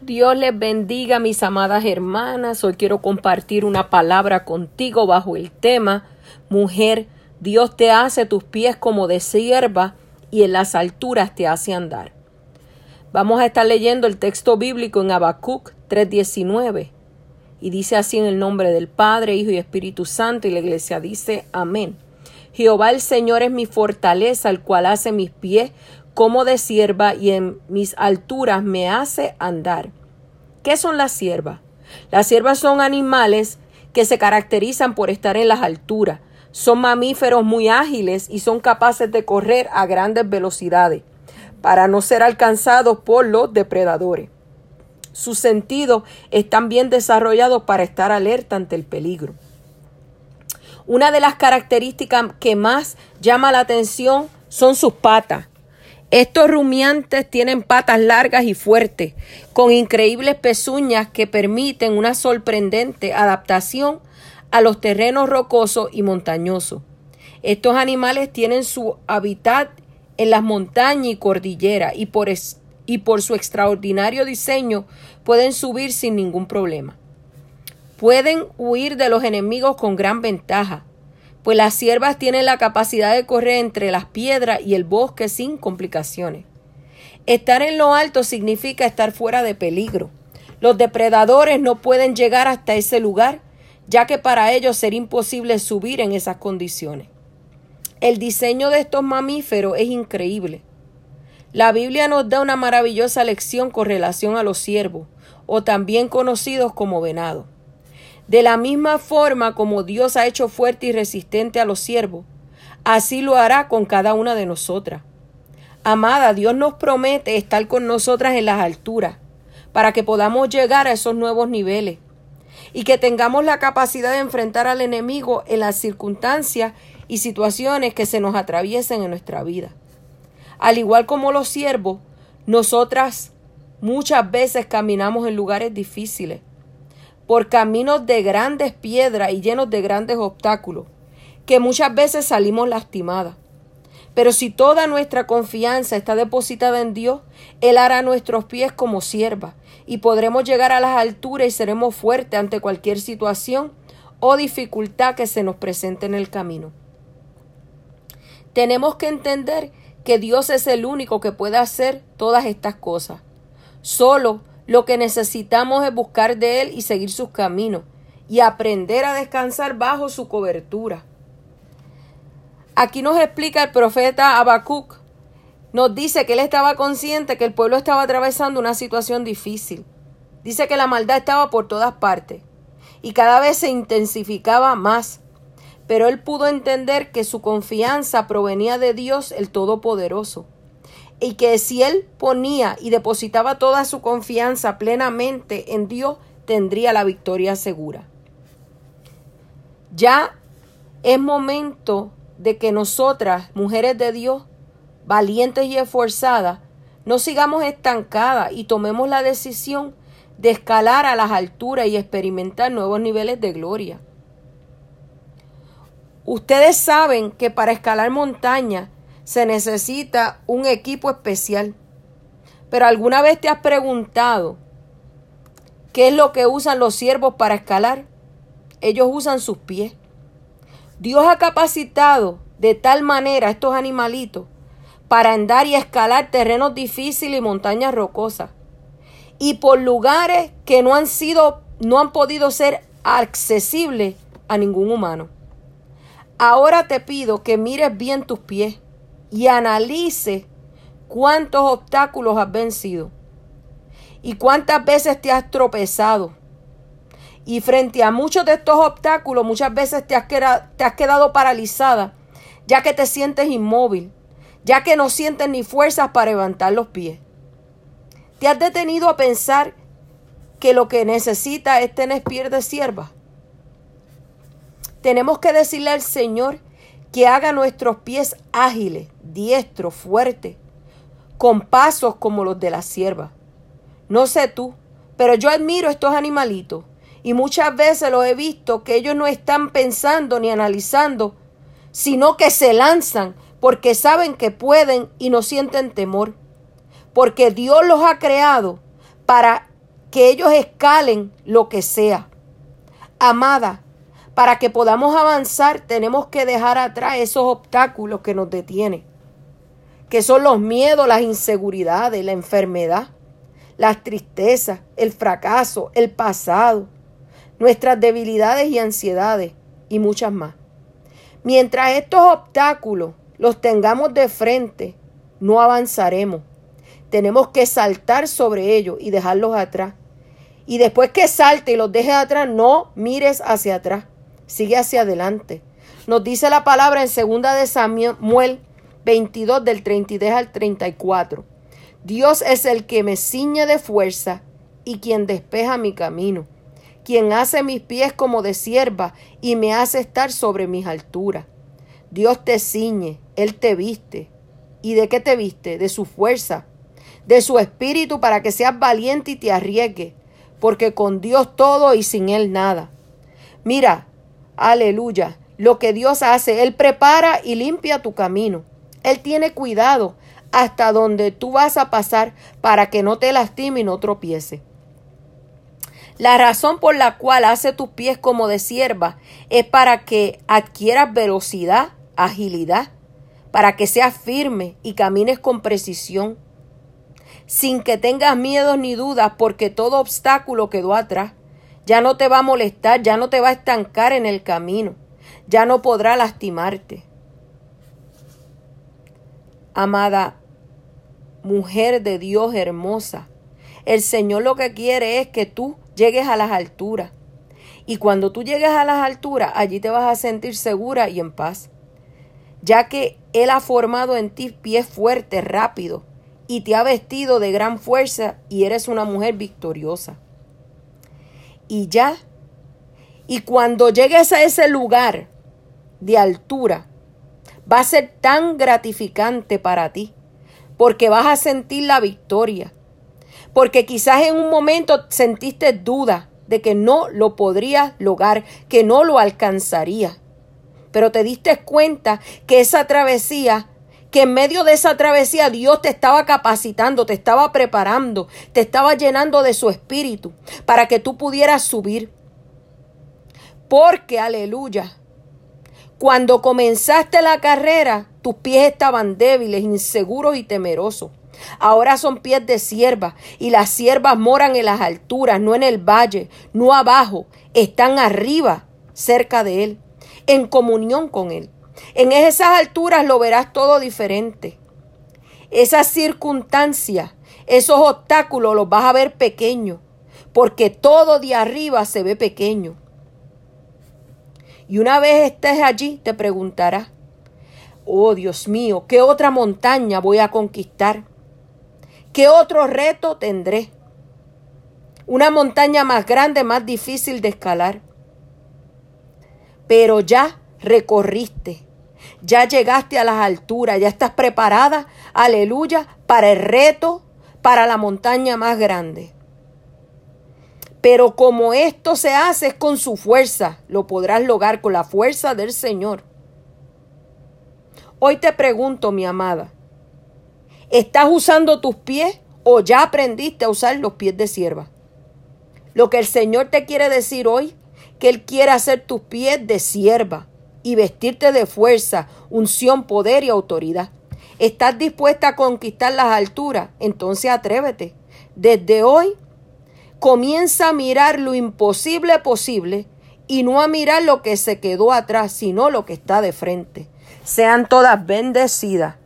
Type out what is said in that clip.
Dios les bendiga, mis amadas hermanas. Hoy quiero compartir una palabra contigo bajo el tema Mujer, Dios te hace tus pies como de sierva y en las alturas te hace andar. Vamos a estar leyendo el texto bíblico en Habacuc 3:19 y dice así en el nombre del Padre, Hijo y Espíritu Santo y la iglesia dice amén. Jehová el Señor es mi fortaleza, el cual hace mis pies como de sierva y en mis alturas me hace andar. ¿Qué son las siervas? Las siervas son animales que se caracterizan por estar en las alturas. Son mamíferos muy ágiles y son capaces de correr a grandes velocidades para no ser alcanzados por los depredadores. Sus sentidos están bien desarrollados para estar alerta ante el peligro. Una de las características que más llama la atención son sus patas. Estos rumiantes tienen patas largas y fuertes, con increíbles pezuñas que permiten una sorprendente adaptación a los terrenos rocosos y montañosos. Estos animales tienen su hábitat en las montañas y cordilleras y por, y por su extraordinario diseño pueden subir sin ningún problema. Pueden huir de los enemigos con gran ventaja pues las siervas tienen la capacidad de correr entre las piedras y el bosque sin complicaciones. Estar en lo alto significa estar fuera de peligro. Los depredadores no pueden llegar hasta ese lugar, ya que para ellos sería imposible subir en esas condiciones. El diseño de estos mamíferos es increíble. La Biblia nos da una maravillosa lección con relación a los ciervos, o también conocidos como venados. De la misma forma como Dios ha hecho fuerte y resistente a los siervos, así lo hará con cada una de nosotras. Amada, Dios nos promete estar con nosotras en las alturas, para que podamos llegar a esos nuevos niveles y que tengamos la capacidad de enfrentar al enemigo en las circunstancias y situaciones que se nos atraviesen en nuestra vida. Al igual como los siervos, nosotras muchas veces caminamos en lugares difíciles, por caminos de grandes piedras y llenos de grandes obstáculos, que muchas veces salimos lastimadas. Pero si toda nuestra confianza está depositada en Dios, Él hará nuestros pies como sierva y podremos llegar a las alturas y seremos fuertes ante cualquier situación o dificultad que se nos presente en el camino. Tenemos que entender que Dios es el único que puede hacer todas estas cosas. Solo lo que necesitamos es buscar de Él y seguir sus caminos y aprender a descansar bajo su cobertura. Aquí nos explica el profeta Habacuc. Nos dice que él estaba consciente que el pueblo estaba atravesando una situación difícil. Dice que la maldad estaba por todas partes y cada vez se intensificaba más. Pero él pudo entender que su confianza provenía de Dios el Todopoderoso y que si él ponía y depositaba toda su confianza plenamente en Dios, tendría la victoria segura. Ya es momento de que nosotras, mujeres de Dios, valientes y esforzadas, no sigamos estancadas y tomemos la decisión de escalar a las alturas y experimentar nuevos niveles de gloria. Ustedes saben que para escalar montañas se necesita un equipo especial. Pero alguna vez te has preguntado qué es lo que usan los siervos para escalar. Ellos usan sus pies. Dios ha capacitado de tal manera a estos animalitos para andar y escalar terrenos difíciles y montañas rocosas. Y por lugares que no han sido, no han podido ser accesibles a ningún humano. Ahora te pido que mires bien tus pies y analice cuántos obstáculos has vencido y cuántas veces te has tropezado. Y frente a muchos de estos obstáculos, muchas veces te has, quedado, te has quedado paralizada, ya que te sientes inmóvil, ya que no sientes ni fuerzas para levantar los pies. Te has detenido a pensar que lo que necesita es tener pies de sierva. Tenemos que decirle al Señor que haga nuestros pies ágiles, diestros, fuertes, con pasos como los de la sierva. No sé tú, pero yo admiro estos animalitos y muchas veces los he visto que ellos no están pensando ni analizando, sino que se lanzan porque saben que pueden y no sienten temor, porque Dios los ha creado para que ellos escalen lo que sea. Amada, para que podamos avanzar tenemos que dejar atrás esos obstáculos que nos detienen, que son los miedos, las inseguridades, la enfermedad, las tristezas, el fracaso, el pasado, nuestras debilidades y ansiedades y muchas más. Mientras estos obstáculos los tengamos de frente, no avanzaremos. Tenemos que saltar sobre ellos y dejarlos atrás. Y después que salte y los deje atrás, no mires hacia atrás sigue hacia adelante. Nos dice la palabra en segunda de Samuel 22 del 32 al 34. Dios es el que me ciñe de fuerza y quien despeja mi camino, quien hace mis pies como de sierva y me hace estar sobre mis alturas. Dios te ciñe, Él te viste. ¿Y de qué te viste? De su fuerza, de su espíritu para que seas valiente y te arriesgue, porque con Dios todo y sin Él nada. Mira, Aleluya. Lo que Dios hace, Él prepara y limpia tu camino. Él tiene cuidado hasta donde tú vas a pasar para que no te lastime y no tropiece. La razón por la cual hace tus pies como de sierva es para que adquieras velocidad, agilidad, para que seas firme y camines con precisión, sin que tengas miedos ni dudas, porque todo obstáculo quedó atrás ya no te va a molestar, ya no te va a estancar en el camino, ya no podrá lastimarte. Amada mujer de Dios hermosa, el Señor lo que quiere es que tú llegues a las alturas. Y cuando tú llegues a las alturas, allí te vas a sentir segura y en paz, ya que Él ha formado en ti pies fuertes, rápidos, y te ha vestido de gran fuerza y eres una mujer victoriosa y ya. Y cuando llegues a ese lugar de altura, va a ser tan gratificante para ti, porque vas a sentir la victoria. Porque quizás en un momento sentiste duda de que no lo podrías lograr, que no lo alcanzaría. Pero te diste cuenta que esa travesía que en medio de esa travesía Dios te estaba capacitando, te estaba preparando, te estaba llenando de su espíritu para que tú pudieras subir. Porque, aleluya, cuando comenzaste la carrera, tus pies estaban débiles, inseguros y temerosos. Ahora son pies de sierva y las siervas moran en las alturas, no en el valle, no abajo, están arriba, cerca de Él, en comunión con Él. En esas alturas lo verás todo diferente. Esas circunstancias, esos obstáculos los vas a ver pequeños, porque todo de arriba se ve pequeño. Y una vez estés allí, te preguntarás, oh Dios mío, ¿qué otra montaña voy a conquistar? ¿Qué otro reto tendré? Una montaña más grande, más difícil de escalar. Pero ya recorriste ya llegaste a las alturas, ya estás preparada, aleluya, para el reto, para la montaña más grande. Pero como esto se hace es con su fuerza, lo podrás lograr con la fuerza del Señor. Hoy te pregunto, mi amada, ¿estás usando tus pies o ya aprendiste a usar los pies de sierva? Lo que el Señor te quiere decir hoy, que Él quiere hacer tus pies de sierva y vestirte de fuerza, unción, poder y autoridad. ¿Estás dispuesta a conquistar las alturas? Entonces atrévete. Desde hoy comienza a mirar lo imposible posible y no a mirar lo que se quedó atrás, sino lo que está de frente. Sean todas bendecidas